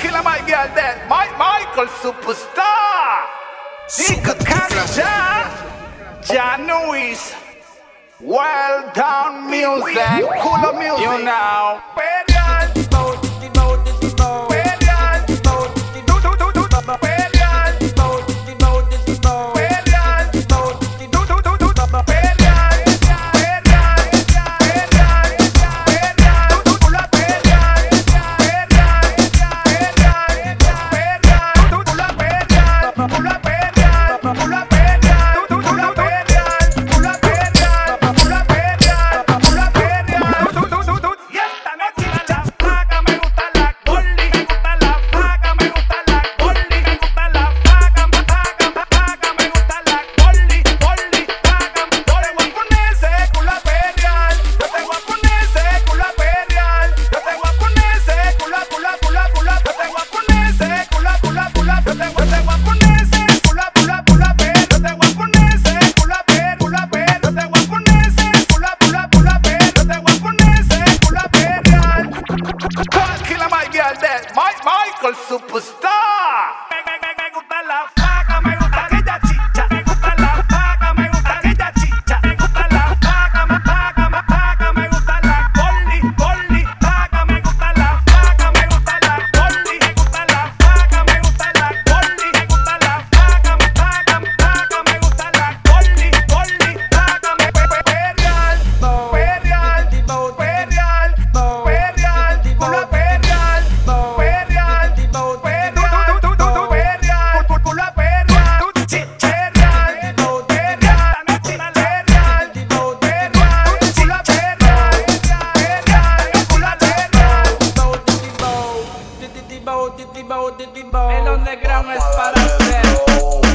Killer my girl my Maicol superstar. Dico Kanja, Jano is well done, music, cooler music. You know. Superstar. Titiba, titiba, titiba. El underground es para usted.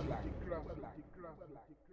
life.